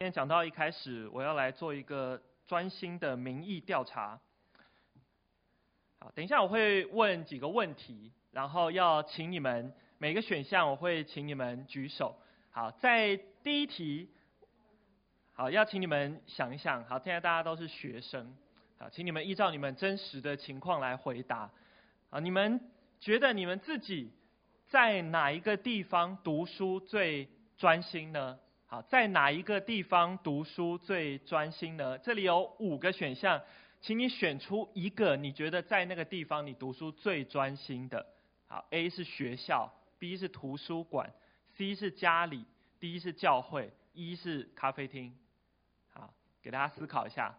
今天讲到一开始，我要来做一个专心的民意调查。好，等一下我会问几个问题，然后要请你们每个选项我会请你们举手。好，在第一题，好，要请你们想一想。好，现在大家都是学生，好，请你们依照你们真实的情况来回答。啊，你们觉得你们自己在哪一个地方读书最专心呢？好，在哪一个地方读书最专心呢？这里有五个选项，请你选出一个你觉得在那个地方你读书最专心的。好，A 是学校，B 是图书馆，C 是家里，D 是教会，E 是咖啡厅。好，给大家思考一下。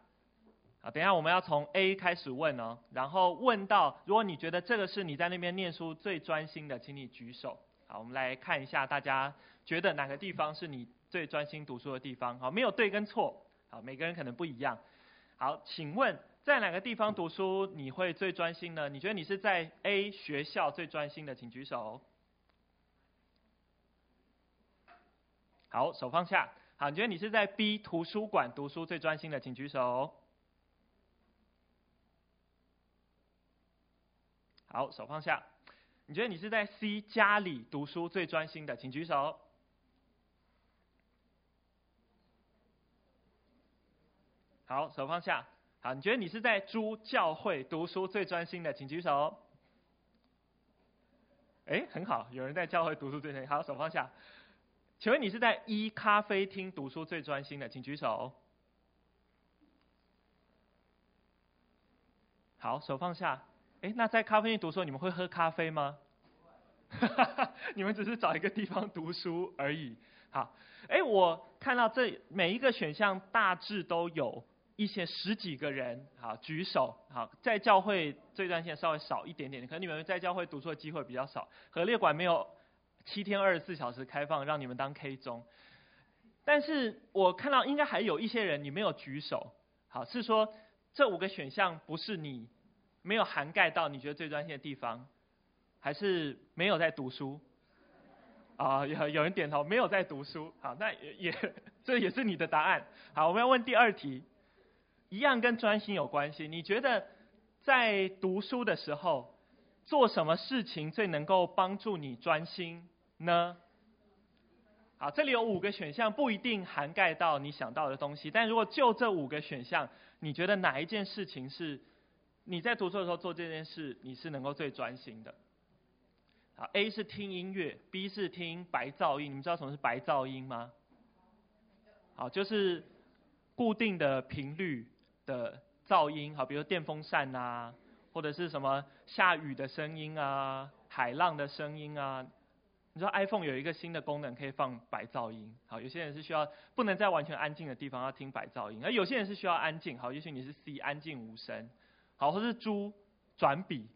好，等一下我们要从 A 开始问哦，然后问到如果你觉得这个是你在那边念书最专心的，请你举手。好，我们来看一下大家觉得哪个地方是你最专心读书的地方，好，没有对跟错，好，每个人可能不一样。好，请问在哪个地方读书你会最专心呢？你觉得你是在 A 学校最专心的，请举手。好，手放下。好，你觉得你是在 B 图书馆读书最专心的，请举手。好，手放下。你觉得你是在 C 家里读书最专心的，请举手。好，手放下。好，你觉得你是在诸教会读书最专心的，请举手。哎，很好，有人在教会读书最专心。好，手放下。请问你是在 E 咖啡厅读书最专心的，请举手。好，手放下。哎，那在咖啡厅读书，你们会喝咖啡吗？你们只是找一个地方读书而已。好，哎，我看到这每一个选项大致都有。一些十几个人，好举手，好在教会这段线稍微少一点点，可能你们在教会读书的机会比较少。和列馆没有七天二十四小时开放，让你们当 K 中。但是我看到应该还有一些人你没有举手，好是说这五个选项不是你没有涵盖到你觉得最专心的地方，还是没有在读书？啊，有有人点头，没有在读书。好，那也 也这也是你的答案。好，我们要问第二题。一样跟专心有关系。你觉得在读书的时候，做什么事情最能够帮助你专心呢？好，这里有五个选项，不一定涵盖到你想到的东西。但如果就这五个选项，你觉得哪一件事情是你在读书的时候做这件事，你是能够最专心的？好，A 是听音乐，B 是听白噪音。你们知道什么是白噪音吗？好，就是固定的频率。的噪音，好，比如电风扇啊，或者是什么下雨的声音啊，海浪的声音啊。你知道 iPhone 有一个新的功能可以放白噪音，好，有些人是需要不能在完全安静的地方要听白噪音，而有些人是需要安静，好，也许你是 C 安静无声，好，或是猪转笔，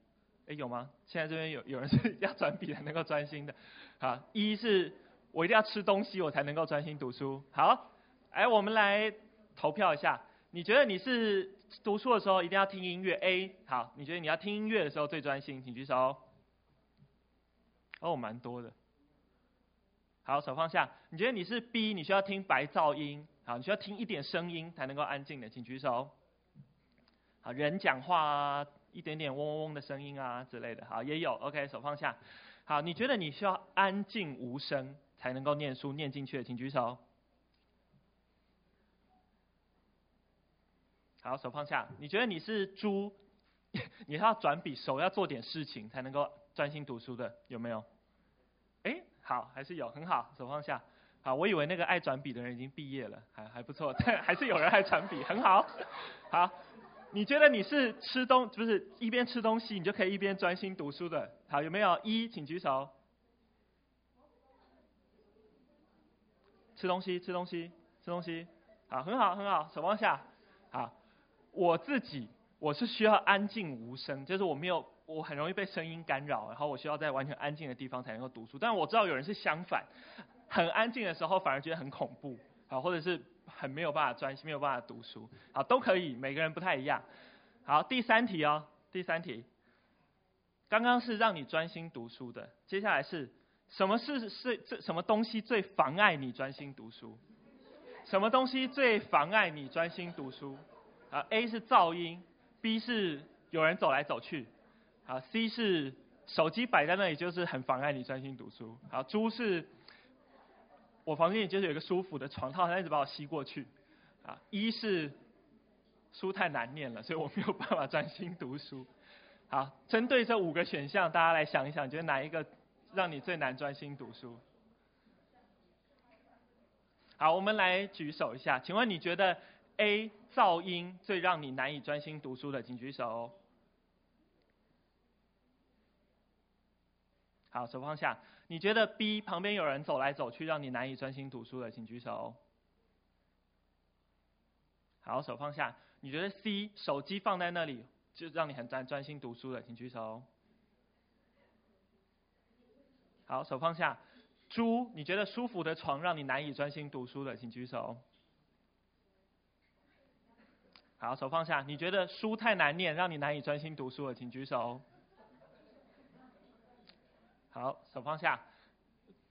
哎，有吗？现在这边有有人是要转笔才能够专心的，好，一是我一定要吃东西我才能够专心读书，好，哎，我们来投票一下。你觉得你是读书的时候一定要听音乐？A，好，你觉得你要听音乐的时候最专心，请举手。哦，蛮多的。好，手放下。你觉得你是 B，你需要听白噪音，好，你需要听一点声音才能够安静的，请举手。好，人讲话啊，一点点嗡嗡嗡的声音啊之类的，好，也有。OK，手放下。好，你觉得你需要安静无声才能够念书念进去的，请举手。好，手放下。你觉得你是猪，你要转笔，手要做点事情才能够专心读书的，有没有？哎，好，还是有，很好，手放下。好，我以为那个爱转笔的人已经毕业了，还还不错，但 还是有人爱转笔，很好。好，你觉得你是吃东，不是一边吃东西，你就可以一边专心读书的？好，有没有？一，请举手。吃东西，吃东西，吃东西。好，很好，很好，手放下。我自己我是需要安静无声，就是我没有我很容易被声音干扰，然后我需要在完全安静的地方才能够读书。但我知道有人是相反，很安静的时候反而觉得很恐怖，好，或者是很没有办法专心，没有办法读书，好，都可以，每个人不太一样。好，第三题哦，第三题，刚刚是让你专心读书的，接下来是什么是是这什么东西最妨碍你专心读书？什么东西最妨碍你专心读书？啊，A 是噪音，B 是有人走来走去，啊，C 是手机摆在那里就是很妨碍你专心读书。好，猪是，我房间里就是有一个舒服的床套，它一直把我吸过去。啊，一是书太难念了，所以我没有办法专心读书。好，针对这五个选项，大家来想一想，觉得哪一个让你最难专心读书？好，我们来举手一下，请问你觉得 A 噪音最让你难以专心读书的，请举手。好，手放下。你觉得 B 旁边有人走来走去，让你难以专心读书的，请举手。好，手放下。你觉得 C 手机放在那里就让你很专专心读书的，请举手。好，手放下。猪，你觉得舒服的床让你难以专心读书的，请举手。好，手放下。你觉得书太难念，让你难以专心读书的，请举手。好，手放下。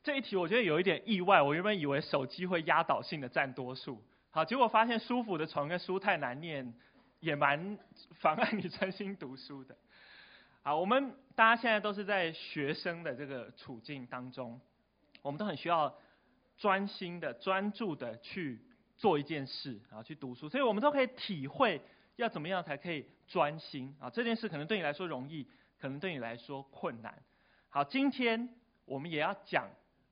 这一题我觉得有一点意外，我原本以为手机会压倒性的占多数，好，结果发现舒服的床跟书太难念也蛮妨碍你专心读书的。好，我们大家现在都是在学生的这个处境当中。我们都很需要专心的、专注的去做一件事啊，去读书，所以我们都可以体会要怎么样才可以专心啊。这件事可能对你来说容易，可能对你来说困难。好，今天我们也要讲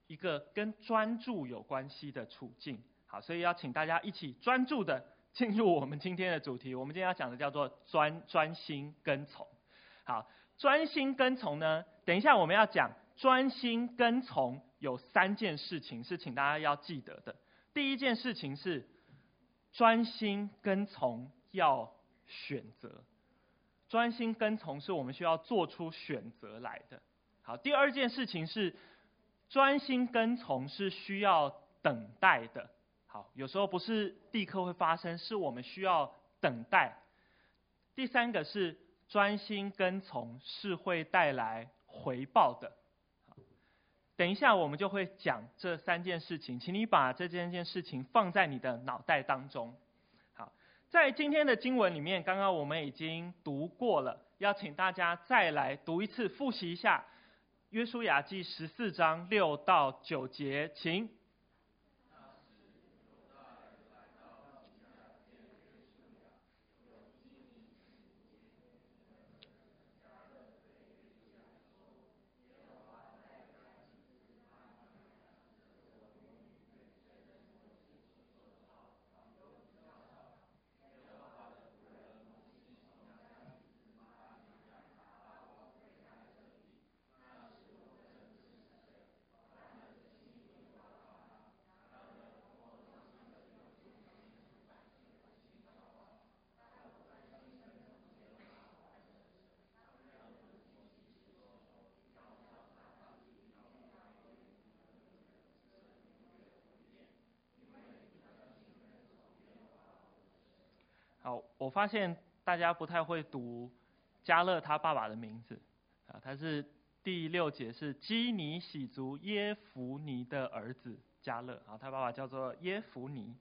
一个跟专注有关系的处境。好，所以要请大家一起专注的进入我们今天的主题。我们今天要讲的叫做专专心跟从。好，专心跟从呢，等一下我们要讲专心跟从。有三件事情是请大家要记得的。第一件事情是专心跟从要选择，专心跟从是我们需要做出选择来的。好，第二件事情是专心跟从是需要等待的。好，有时候不是立刻会发生，是我们需要等待。第三个是专心跟从是会带来回报的。等一下，我们就会讲这三件事情，请你把这件件事情放在你的脑袋当中。好，在今天的经文里面，刚刚我们已经读过了，要请大家再来读一次，复习一下《约书亚记》十四章六到九节，请。我发现大家不太会读加勒他爸爸的名字啊，他是第六节是基尼喜族耶孚尼的儿子加勒啊，他爸爸叫做耶孚尼。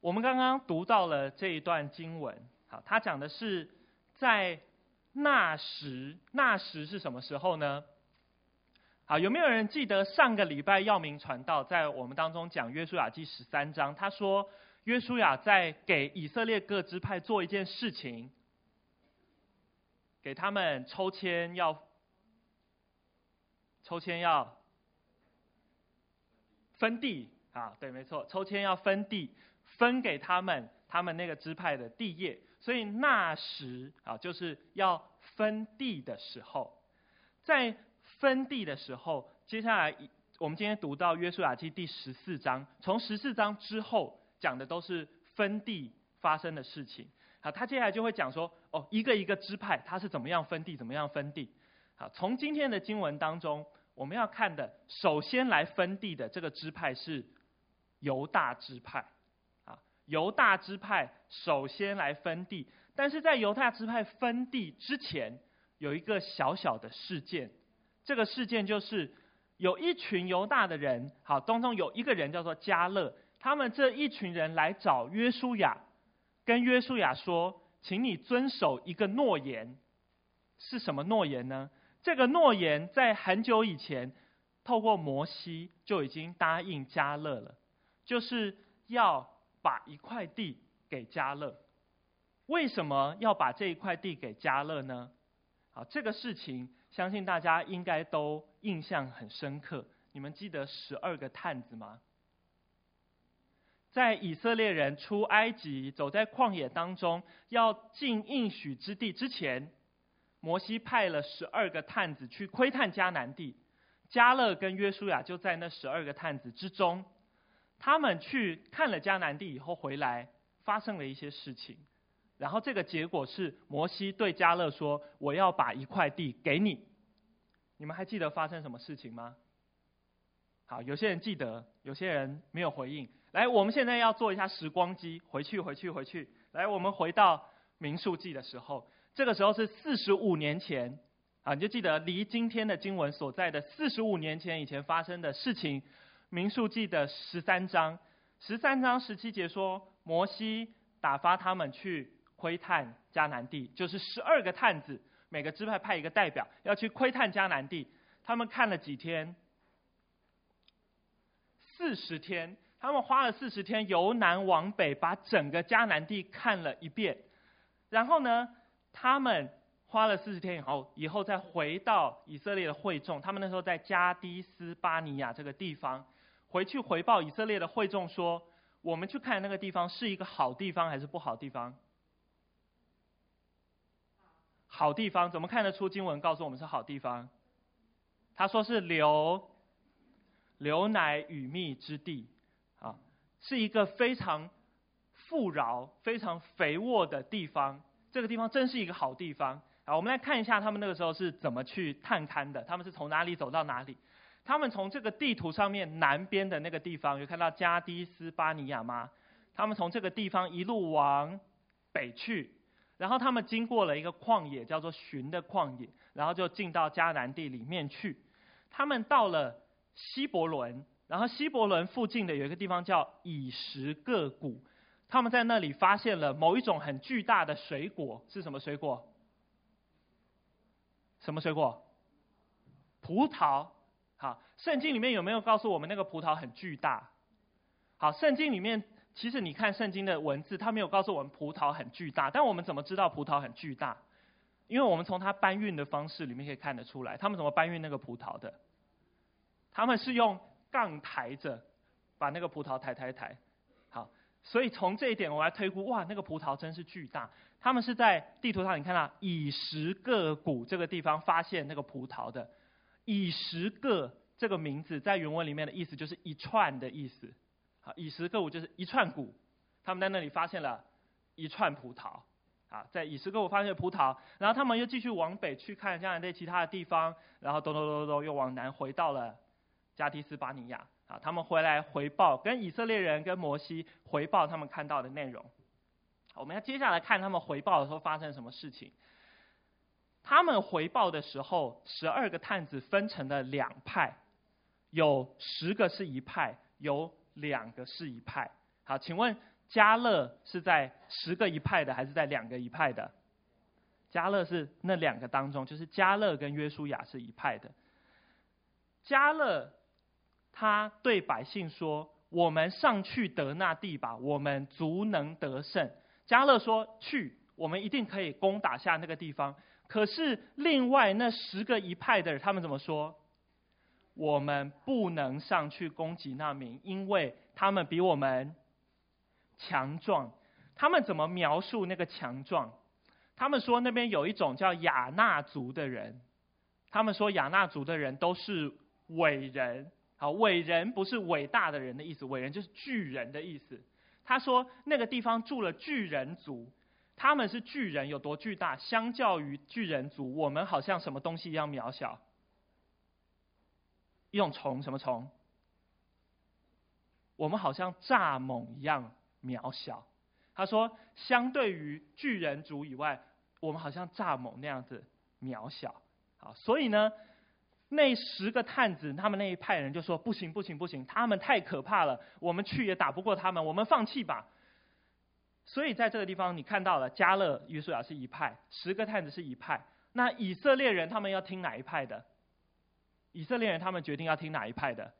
我们刚刚读到了这一段经文，好，他讲的是在那时，那时是什么时候呢？好，有没有人记得上个礼拜耀明传道在我们当中讲约书亚记十三章，他说。约书亚在给以色列各支派做一件事情，给他们抽签要抽签要分地啊，对，没错，抽签要分地，分给他们他们那个支派的地业，所以那时啊，就是要分地的时候，在分地的时候，接下来我们今天读到约书亚记第十四章，从十四章之后。讲的都是分地发生的事情，好，他接下来就会讲说，哦，一个一个支派他是怎么样分地，怎么样分地，好，从今天的经文当中，我们要看的，首先来分地的这个支派是犹大支派，啊，犹大支派首先来分地，但是在犹大支派分地之前，有一个小小的事件，这个事件就是有一群犹大的人，好，当中有一个人叫做加勒。他们这一群人来找约书亚，跟约书亚说：“请你遵守一个诺言，是什么诺言呢？这个诺言在很久以前，透过摩西就已经答应迦勒了，就是要把一块地给迦勒。为什么要把这一块地给迦勒呢？好，这个事情相信大家应该都印象很深刻。你们记得十二个探子吗？”在以色列人出埃及，走在旷野当中，要进应许之地之前，摩西派了十二个探子去窥探迦南地。迦勒跟约书亚就在那十二个探子之中。他们去看了迦南地以后回来，发生了一些事情。然后这个结果是，摩西对迦勒说：“我要把一块地给你。”你们还记得发生什么事情吗？好，有些人记得，有些人没有回应。来，我们现在要做一下时光机，回去，回去，回去。来，我们回到民数记的时候，这个时候是四十五年前，啊，你就记得离今天的经文所在的四十五年前以前发生的事情。民数记的十三章，十三章十七节说，摩西打发他们去窥探迦南地，就是十二个探子，每个支派派一个代表要去窥探迦南地。他们看了几天？四十天。他们花了四十天，由南往北，把整个迦南地看了一遍。然后呢，他们花了四十天以后，以后再回到以色列的会众。他们那时候在加低斯巴尼亚这个地方，回去回报以色列的会众说：“我们去看那个地方是一个好地方还是不好地方？”好地方，怎么看得出经文告诉我们是好地方？他说是流流奶与蜜之地。是一个非常富饶、非常肥沃的地方。这个地方真是一个好地方啊！我们来看一下他们那个时候是怎么去探勘的。他们是从哪里走到哪里？他们从这个地图上面南边的那个地方，有看到加低斯巴尼亚吗？他们从这个地方一路往北去，然后他们经过了一个旷野，叫做寻的旷野，然后就进到迦南地里面去。他们到了希伯伦。然后希伯伦附近的有一个地方叫以实各谷，他们在那里发现了某一种很巨大的水果，是什么水果？什么水果？葡萄。好，圣经里面有没有告诉我们那个葡萄很巨大？好，圣经里面其实你看圣经的文字，它没有告诉我们葡萄很巨大，但我们怎么知道葡萄很巨大？因为我们从它搬运的方式里面可以看得出来，他们怎么搬运那个葡萄的？他们是用。杠抬着，把那个葡萄抬抬抬，好，所以从这一点我来推估，哇，那个葡萄真是巨大。他们是在地图上，你看到以十个谷这个地方发现那个葡萄的。以十个这个名字在原文里面的意思就是一串的意思，好，以十个谷就是一串谷，他们在那里发现了一串葡萄，啊，在以实各谷发现葡萄，然后他们又继续往北去看迦南地其他的地方，然后咚咚咚咚又往南回到了。加提斯巴尼亚啊，他们回来回报，跟以色列人跟摩西回报他们看到的内容。我们要接下来看他们回报的时候发生什么事情。他们回报的时候，十二个探子分成了两派，有十个是一派，有两个是一派。好，请问加勒是在十个一派的，还是在两个一派的？加勒是那两个当中，就是加勒跟约书亚是一派的。加勒。他对百姓说：“我们上去得那地吧，我们足能得胜。”加勒说：“去，我们一定可以攻打下那个地方。”可是另外那十个一派的人，他们怎么说？我们不能上去攻击那民，因为他们比我们强壮。他们怎么描述那个强壮？他们说那边有一种叫亚纳族的人。他们说亚纳族的人都是伟人。好，伟人不是伟大的人的意思，伟人就是巨人的意思。他说那个地方住了巨人族，他们是巨人，有多巨大？相较于巨人族，我们好像什么东西一样渺小？一种虫，什么虫？我们好像蚱蜢一样渺小。他说，相对于巨人族以外，我们好像蚱蜢那样子渺小。好，所以呢，那十个探子，他们那一派人就说：“不行，不行，不行，他们太可怕了，我们去也打不过他们，我们放弃吧。”所以在这个地方，你看到了加勒、约书亚是一派，十个探子是一派。那以色列人他们要听哪一派的？以色列人他们决定要听哪一派的？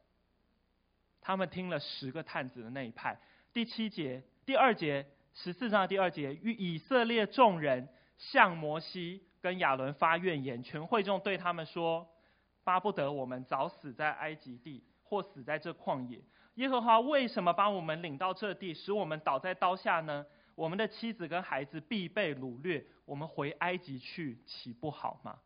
他们听了十个探子的那一派。第七节、第二节、十四章的第二节，与以色列众人向摩西跟亚伦发怨言，全会众对他们说：“巴不得我们早死在埃及地，或死在这旷野。耶和华为什么把我们领到这地，使我们倒在刀下呢？”我们的妻子跟孩子必被掳掠，我们回埃及去，岂不好吗？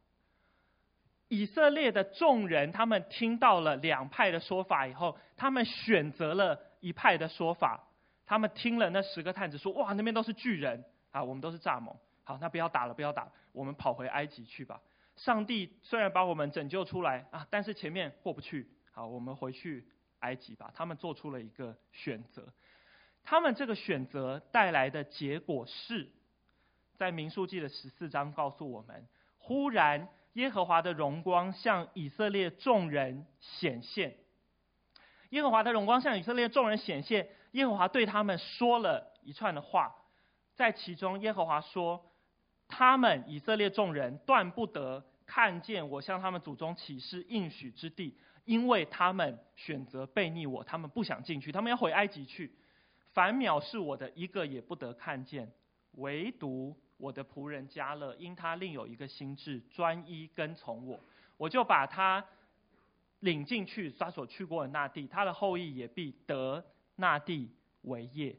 以色列的众人，他们听到了两派的说法以后，他们选择了一派的说法。他们听了那十个探子说：“哇，那边都是巨人啊，我们都是蚱蜢。好，那不要打了，不要打，我们跑回埃及去吧。上帝虽然把我们拯救出来啊，但是前面过不去。好，我们回去埃及吧。”他们做出了一个选择。他们这个选择带来的结果是，在民数记的十四章告诉我们：忽然耶和华的荣光向以色列众人显现。耶和华的荣光向以色列众人显现，耶和华对他们说了一串的话，在其中耶和华说：他们以色列众人断不得看见我向他们祖宗起誓应许之地，因为他们选择悖逆我，他们不想进去，他们要回埃及去。凡藐视我的，一个也不得看见，唯独我的仆人迦勒，因他另有一个心志，专一跟从我，我就把他领进去，他所去过的那地，他的后裔也必得那地为业。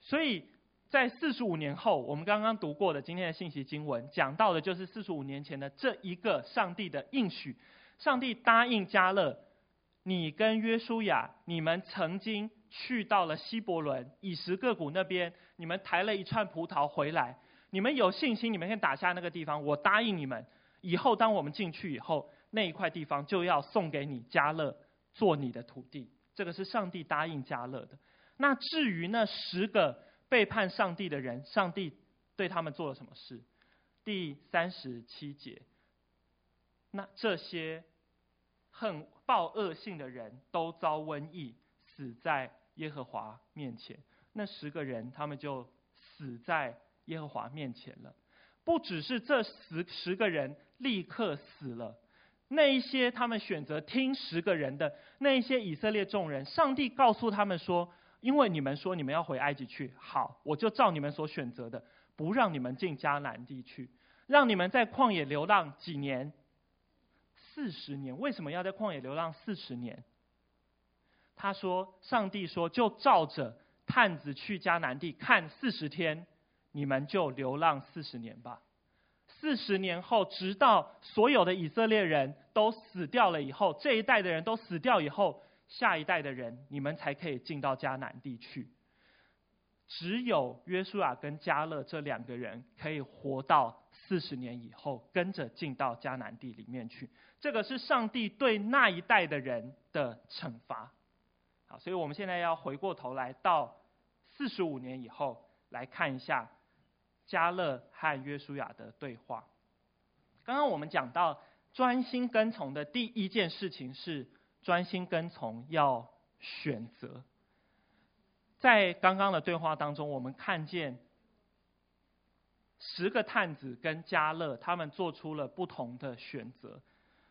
所以在四十五年后，我们刚刚读过的今天的信息经文，讲到的就是四十五年前的这一个上帝的应许，上帝答应加勒，你跟约书亚，你们曾经。去到了希伯伦以实各谷那边，你们抬了一串葡萄回来，你们有信心，你们可以打下那个地方。我答应你们，以后当我们进去以后，那一块地方就要送给你加勒做你的土地。这个是上帝答应加勒的。那至于那十个背叛上帝的人，上帝对他们做了什么事？第三十七节，那这些恨报恶性的人都遭瘟疫。死在耶和华面前，那十个人他们就死在耶和华面前了。不只是这十十个人立刻死了，那一些他们选择听十个人的那一些以色列众人，上帝告诉他们说：“因为你们说你们要回埃及去，好，我就照你们所选择的，不让你们进迦南地去，让你们在旷野流浪几年？四十年。为什么要在旷野流浪四十年？”他说：“上帝说，就照着探子去迦南地看四十天，你们就流浪四十年吧。四十年后，直到所有的以色列人都死掉了以后，这一代的人都死掉以后，下一代的人，你们才可以进到迦南地去。只有约书亚跟迦勒这两个人可以活到四十年以后，跟着进到迦南地里面去。这个是上帝对那一代的人的惩罚。”好，所以我们现在要回过头来到四十五年以后来看一下迦勒和约书亚的对话。刚刚我们讲到专心跟从的第一件事情是专心跟从要选择。在刚刚的对话当中，我们看见十个探子跟迦勒他们做出了不同的选择。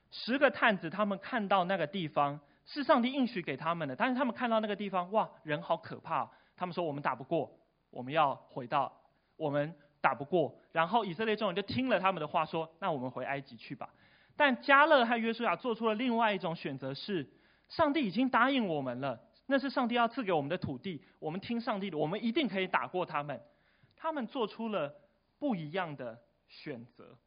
十个探子他们看到那个地方。是上帝应许给他们的，但是他们看到那个地方，哇，人好可怕！他们说我们打不过，我们要回到我们打不过。然后以色列众人就听了他们的话，说：那我们回埃及去吧。但加勒和约书亚做出了另外一种选择，是上帝已经答应我们了，那是上帝要赐给我们的土地，我们听上帝的，我们一定可以打过他们。他们做出了不一样的选择。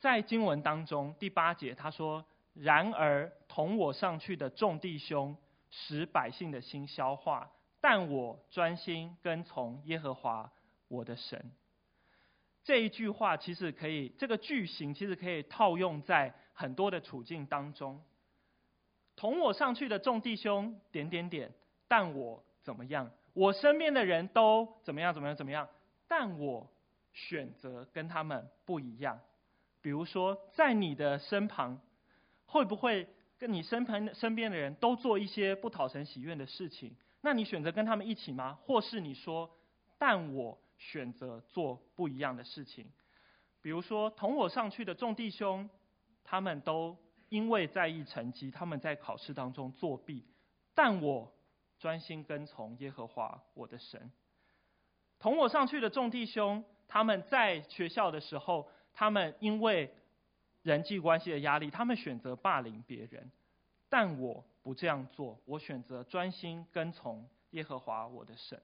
在经文当中第八节他说。然而，同我上去的众弟兄使百姓的心消化，但我专心跟从耶和华我的神。这一句话其实可以，这个句型其实可以套用在很多的处境当中。同我上去的众弟兄点点点，但我怎么样？我身边的人都怎么样？怎么样？怎么样？但我选择跟他们不一样。比如说，在你的身旁。会不会跟你身旁身边的人都做一些不讨神喜悦的事情？那你选择跟他们一起吗？或是你说，但我选择做不一样的事情？比如说，同我上去的众弟兄，他们都因为在意成绩，他们在考试当中作弊，但我专心跟从耶和华我的神。同我上去的众弟兄，他们在学校的时候，他们因为人际关系的压力，他们选择霸凌别人，但我不这样做，我选择专心跟从耶和华我的神。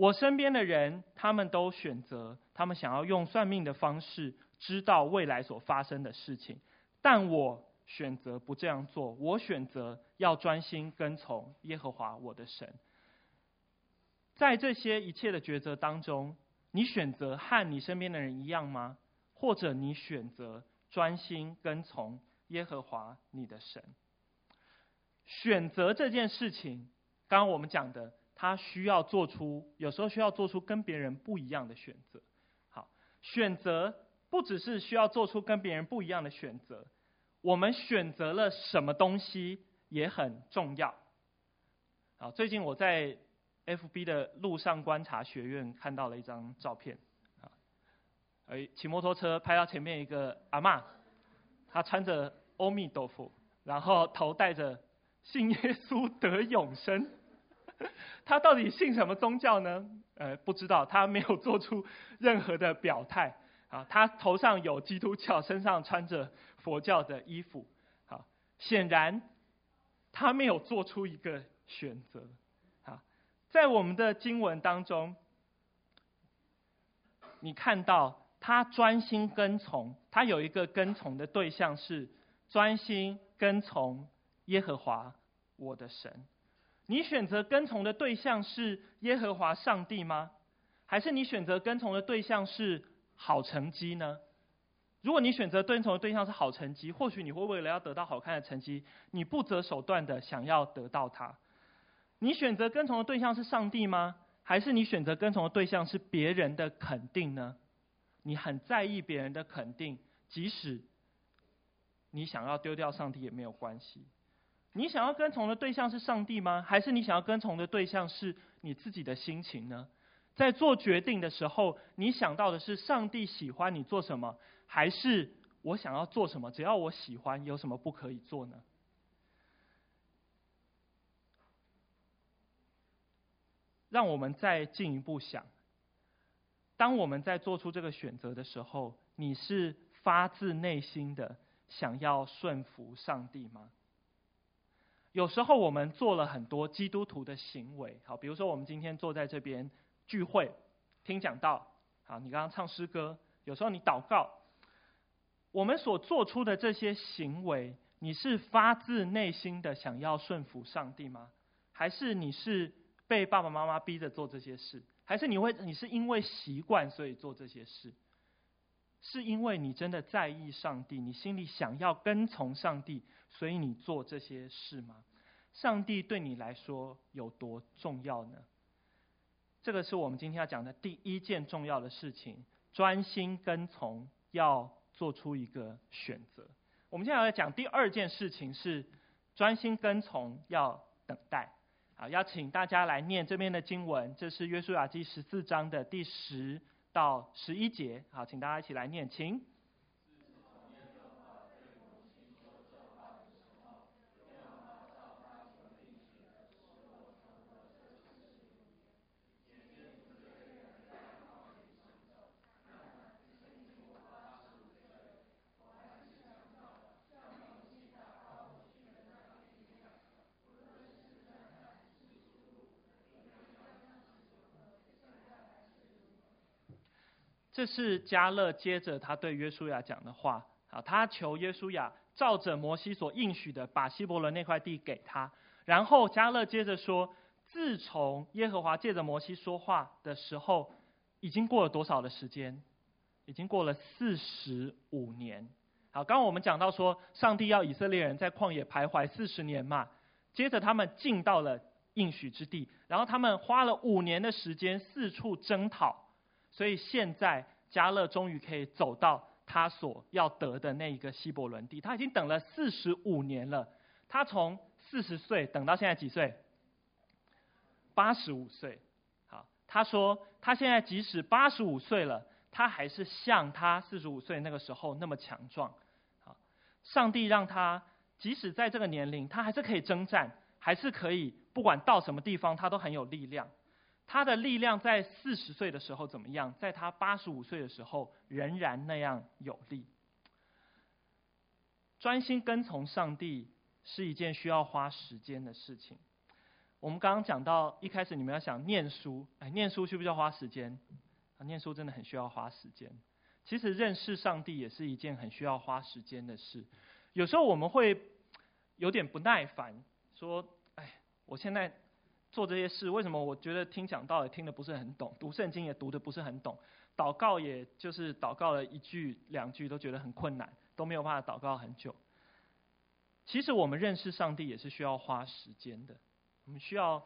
我身边的人，他们都选择，他们想要用算命的方式知道未来所发生的事情，但我选择不这样做，我选择要专心跟从耶和华我的神。在这些一切的抉择当中，你选择和你身边的人一样吗？或者你选择专心跟从耶和华你的神？选择这件事情，刚刚我们讲的。他需要做出，有时候需要做出跟别人不一样的选择。好，选择不只是需要做出跟别人不一样的选择，我们选择了什么东西也很重要。好，最近我在 FB 的路上观察学院看到了一张照片，啊，哎，骑摩托车拍到前面一个阿嬷，她穿着阿弥陀佛，然后头戴着信耶稣得永生。他到底信什么宗教呢？呃，不知道，他没有做出任何的表态。啊，他头上有基督教，身上穿着佛教的衣服。好，显然他没有做出一个选择。啊，在我们的经文当中，你看到他专心跟从，他有一个跟从的对象是专心跟从耶和华我的神。你选择跟从的对象是耶和华上帝吗？还是你选择跟从的对象是好成绩呢？如果你选择跟从的对象是好成绩，或许你会为了要得到好看的成绩，你不择手段的想要得到它。你选择跟从的对象是上帝吗？还是你选择跟从的对象是别人的肯定呢？你很在意别人的肯定，即使你想要丢掉上帝也没有关系。你想要跟从的对象是上帝吗？还是你想要跟从的对象是你自己的心情呢？在做决定的时候，你想到的是上帝喜欢你做什么，还是我想要做什么？只要我喜欢，有什么不可以做呢？让我们再进一步想：当我们在做出这个选择的时候，你是发自内心的想要顺服上帝吗？有时候我们做了很多基督徒的行为，好，比如说我们今天坐在这边聚会、听讲道，好，你刚刚唱诗歌，有时候你祷告，我们所做出的这些行为，你是发自内心的想要顺服上帝吗？还是你是被爸爸妈妈逼着做这些事？还是你会你是因为习惯所以做这些事？是因为你真的在意上帝，你心里想要跟从上帝，所以你做这些事吗？上帝对你来说有多重要呢？这个是我们今天要讲的第一件重要的事情：专心跟从，要做出一个选择。我们现在要讲第二件事情是专心跟从，要等待。好，邀请大家来念这边的经文，这是约书亚记十四章的第十到十一节，好，请大家一起来念，请。这是加勒接着他对约书亚讲的话啊，他求约书亚照着摩西所应许的，把希伯伦那块地给他。然后加勒接着说，自从耶和华借着摩西说话的时候，已经过了多少的时间？已经过了四十五年。好，刚刚我们讲到说，上帝要以色列人在旷野徘徊四十年嘛，接着他们进到了应许之地，然后他们花了五年的时间四处征讨。所以现在加勒终于可以走到他所要得的那一个希伯伦地。他已经等了四十五年了，他从四十岁等到现在几岁？八十五岁。好，他说他现在即使八十五岁了，他还是像他四十五岁那个时候那么强壮。好，上帝让他即使在这个年龄，他还是可以征战，还是可以不管到什么地方，他都很有力量。他的力量在四十岁的时候怎么样？在他八十五岁的时候仍然那样有力。专心跟从上帝是一件需要花时间的事情。我们刚刚讲到一开始，你们要想念书，哎，念书需不需要花时间？啊，念书真的很需要花时间。其实认识上帝也是一件很需要花时间的事。有时候我们会有点不耐烦，说：“哎，我现在。”做这些事，为什么我觉得听讲道也听得不是很懂，读圣经也读得不是很懂，祷告也就是祷告了一句两句都觉得很困难，都没有办法祷告很久。其实我们认识上帝也是需要花时间的，我们需要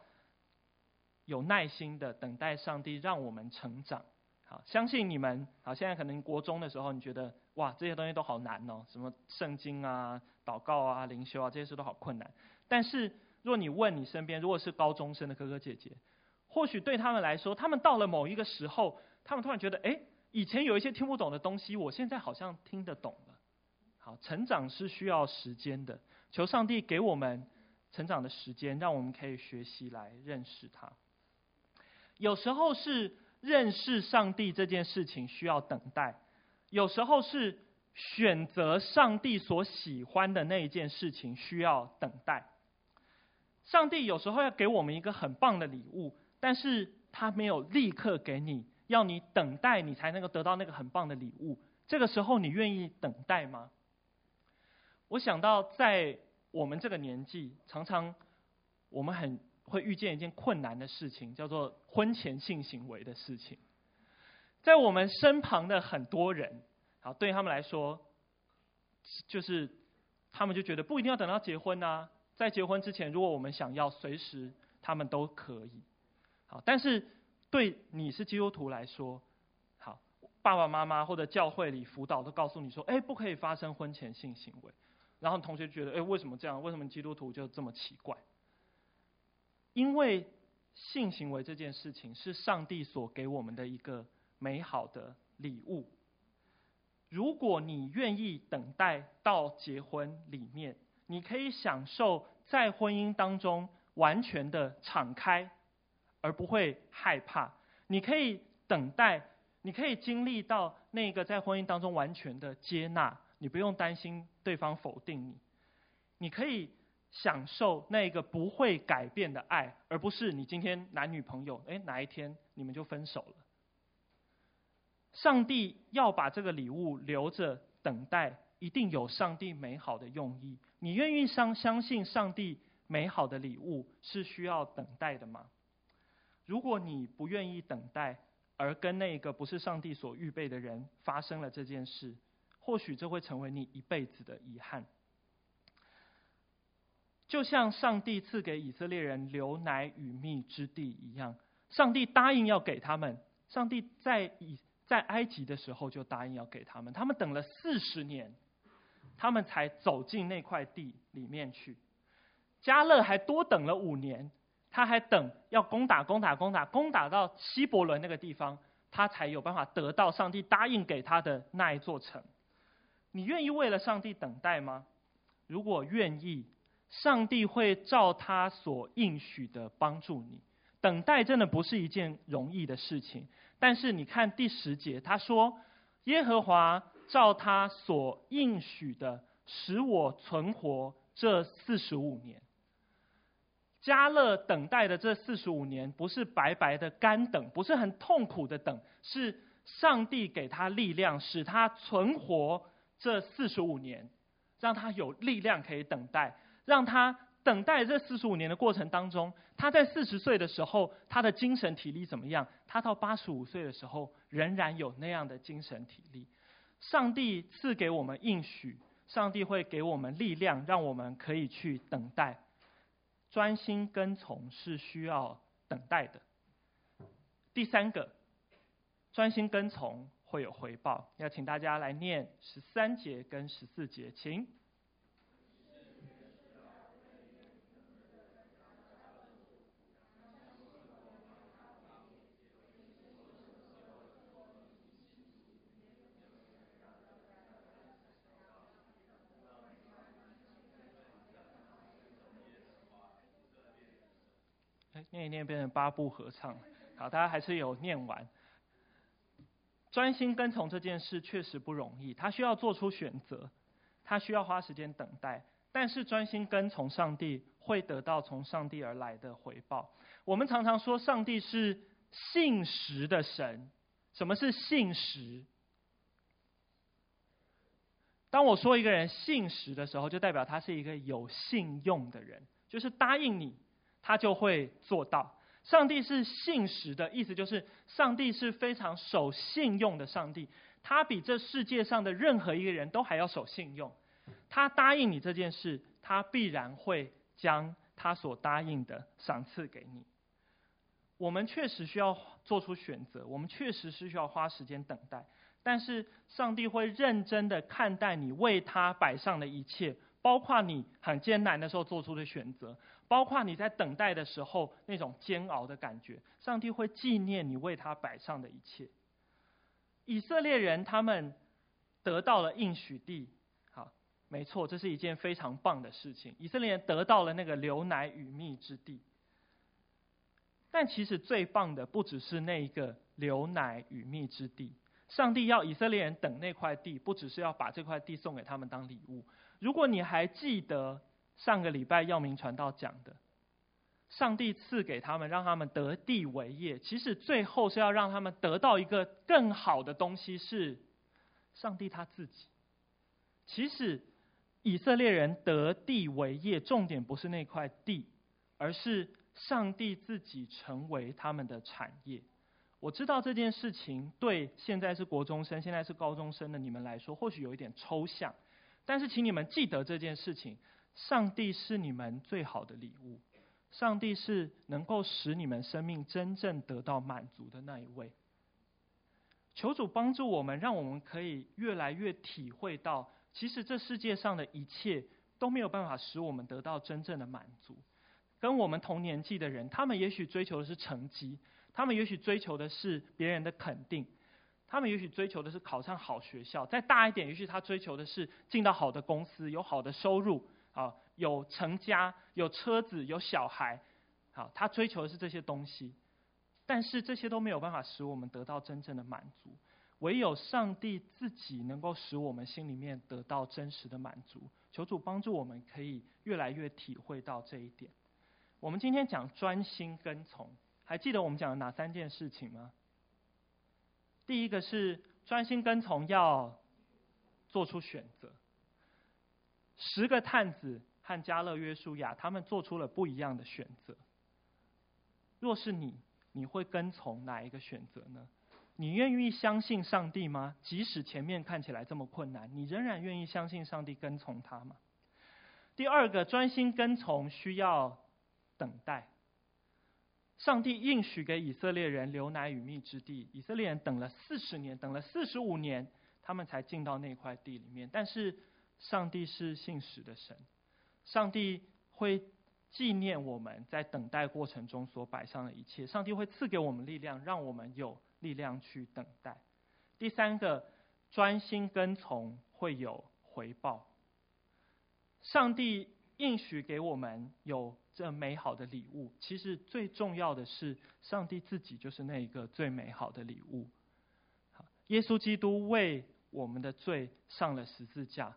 有耐心的等待上帝让我们成长。好，相信你们，好，现在可能国中的时候你觉得哇这些东西都好难哦，什么圣经啊、祷告啊、灵修啊这些事都好困难，但是。若你问你身边，如果是高中生的哥哥姐姐，或许对他们来说，他们到了某一个时候，他们突然觉得，哎，以前有一些听不懂的东西，我现在好像听得懂了。好，成长是需要时间的，求上帝给我们成长的时间，让我们可以学习来认识他。有时候是认识上帝这件事情需要等待，有时候是选择上帝所喜欢的那一件事情需要等待。上帝有时候要给我们一个很棒的礼物，但是他没有立刻给你，要你等待，你才能够得到那个很棒的礼物。这个时候，你愿意等待吗？我想到在我们这个年纪，常常我们很会遇见一件困难的事情，叫做婚前性行为的事情。在我们身旁的很多人，好，对他们来说，就是他们就觉得不一定要等到结婚啊。在结婚之前，如果我们想要，随时他们都可以。好，但是对你是基督徒来说，好，爸爸妈妈或者教会里辅导都告诉你说，哎，不可以发生婚前性行为。然后同学觉得，哎，为什么这样？为什么基督徒就这么奇怪？因为性行为这件事情是上帝所给我们的一个美好的礼物。如果你愿意等待到结婚里面。你可以享受在婚姻当中完全的敞开，而不会害怕。你可以等待，你可以经历到那个在婚姻当中完全的接纳，你不用担心对方否定你。你可以享受那个不会改变的爱，而不是你今天男女朋友，诶，哪一天你们就分手了。上帝要把这个礼物留着等待。一定有上帝美好的用意。你愿意相相信上帝美好的礼物是需要等待的吗？如果你不愿意等待，而跟那个不是上帝所预备的人发生了这件事，或许这会成为你一辈子的遗憾。就像上帝赐给以色列人流奶与蜜之地一样，上帝答应要给他们。上帝在以在埃及的时候就答应要给他们，他们等了四十年。他们才走进那块地里面去。加勒还多等了五年，他还等要攻打、攻打、攻打、攻打到希伯伦那个地方，他才有办法得到上帝答应给他的那一座城。你愿意为了上帝等待吗？如果愿意，上帝会照他所应许的帮助你。等待真的不是一件容易的事情，但是你看第十节，他说：“耶和华。”照他所应许的，使我存活这四十五年。迦勒等待的这四十五年，不是白白的干等，不是很痛苦的等，是上帝给他力量，使他存活这四十五年，让他有力量可以等待，让他等待这四十五年的过程当中，他在四十岁的时候，他的精神体力怎么样？他到八十五岁的时候，仍然有那样的精神体力。上帝赐给我们应许，上帝会给我们力量，让我们可以去等待。专心跟从是需要等待的。第三个，专心跟从会有回报。要请大家来念十三节跟十四节，请。念一念变成八部合唱，好，大家还是有念完。专心跟从这件事确实不容易，他需要做出选择，他需要花时间等待。但是专心跟从上帝，会得到从上帝而来的回报。我们常常说上帝是信实的神。什么是信实？当我说一个人信实的时候，就代表他是一个有信用的人，就是答应你。他就会做到。上帝是信实的，意思就是上帝是非常守信用的上帝。他比这世界上的任何一个人都还要守信用。他答应你这件事，他必然会将他所答应的赏赐给你。我们确实需要做出选择，我们确实是需要花时间等待。但是上帝会认真的看待你为他摆上的一切，包括你很艰难的时候做出的选择。包括你在等待的时候那种煎熬的感觉，上帝会纪念你为他摆上的一切。以色列人他们得到了应许地，好，没错，这是一件非常棒的事情。以色列人得到了那个流奶与蜜之地，但其实最棒的不只是那一个流奶与蜜之地。上帝要以色列人等那块地，不只是要把这块地送给他们当礼物。如果你还记得。上个礼拜耀明传道讲的，上帝赐给他们，让他们得地为业。其实最后是要让他们得到一个更好的东西，是上帝他自己。其实以色列人得地为业，重点不是那块地，而是上帝自己成为他们的产业。我知道这件事情对现在是国中生、现在是高中生的你们来说，或许有一点抽象，但是请你们记得这件事情。上帝是你们最好的礼物，上帝是能够使你们生命真正得到满足的那一位。求主帮助我们，让我们可以越来越体会到，其实这世界上的一切都没有办法使我们得到真正的满足。跟我们同年纪的人，他们也许追求的是成绩，他们也许追求的是别人的肯定，他们也许追求的是考上好学校。再大一点，也许他追求的是进到好的公司，有好的收入。好，有成家，有车子，有小孩，好，他追求的是这些东西，但是这些都没有办法使我们得到真正的满足，唯有上帝自己能够使我们心里面得到真实的满足。求主帮助我们，可以越来越体会到这一点。我们今天讲专心跟从，还记得我们讲的哪三件事情吗？第一个是专心跟从，要做出选择。十个探子和加勒约书亚，他们做出了不一样的选择。若是你，你会跟从哪一个选择呢？你愿意相信上帝吗？即使前面看起来这么困难，你仍然愿意相信上帝，跟从他吗？第二个，专心跟从需要等待。上帝应许给以色列人流奶与蜜之地，以色列人等了四十年，等了四十五年，他们才进到那块地里面，但是。上帝是信实的神，上帝会纪念我们在等待过程中所摆上的一切，上帝会赐给我们力量，让我们有力量去等待。第三个，专心跟从会有回报。上帝应许给我们有这美好的礼物，其实最重要的是，上帝自己就是那一个最美好的礼物。耶稣基督为我们的罪上了十字架。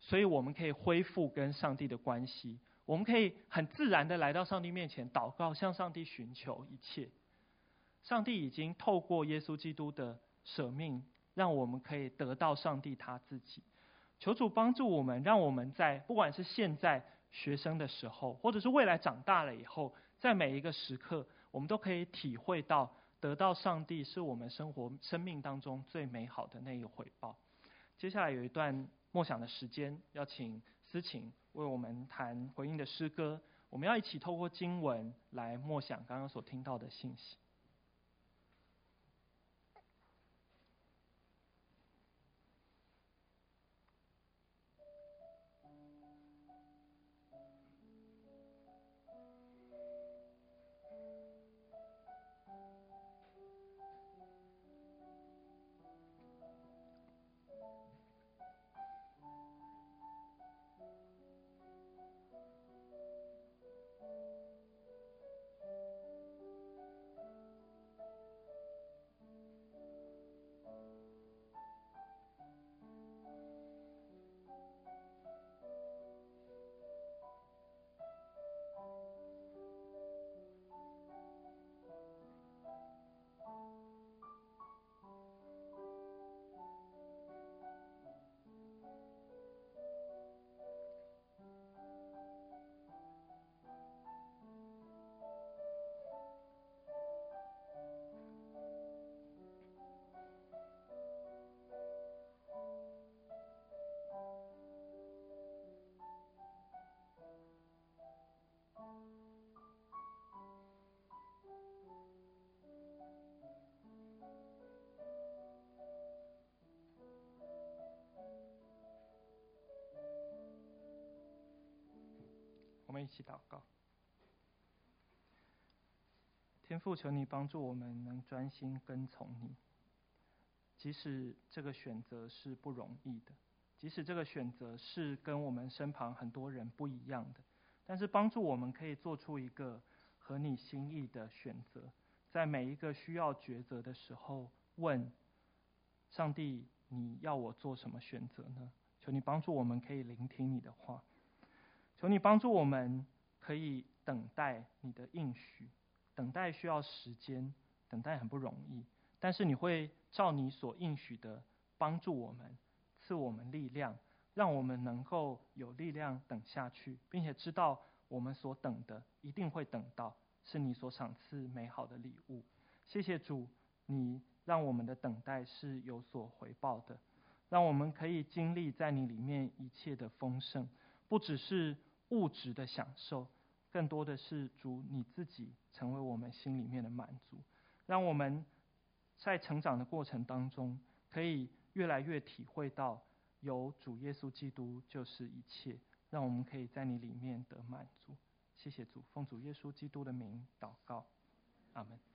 所以我们可以恢复跟上帝的关系，我们可以很自然的来到上帝面前祷告，向上帝寻求一切。上帝已经透过耶稣基督的舍命，让我们可以得到上帝他自己。求主帮助我们，让我们在不管是现在学生的时候，或者是未来长大了以后，在每一个时刻，我们都可以体会到得到上帝是我们生活生命当中最美好的那一回报。接下来有一段。默想的时间，要请思琴为我们谈回应的诗歌。我们要一起透过经文来默想刚刚所听到的信息。一起祷告。天父，求你帮助我们能专心跟从你，即使这个选择是不容易的，即使这个选择是跟我们身旁很多人不一样的，但是帮助我们可以做出一个合你心意的选择，在每一个需要抉择的时候，问上帝：你要我做什么选择呢？求你帮助我们可以聆听你的话，求你帮助我们可以等待你的应许。等待需要时间，等待很不容易，但是你会照你所应许的帮助我们，赐我们力量，让我们能够有力量等下去，并且知道我们所等的一定会等到，是你所赏赐美好的礼物。谢谢主，你让我们的等待是有所回报的，让我们可以经历在你里面一切的丰盛，不只是物质的享受。更多的是主你自己成为我们心里面的满足，让我们在成长的过程当中，可以越来越体会到有主耶稣基督就是一切，让我们可以在你里面得满足。谢谢主，奉主耶稣基督的名祷告，阿门。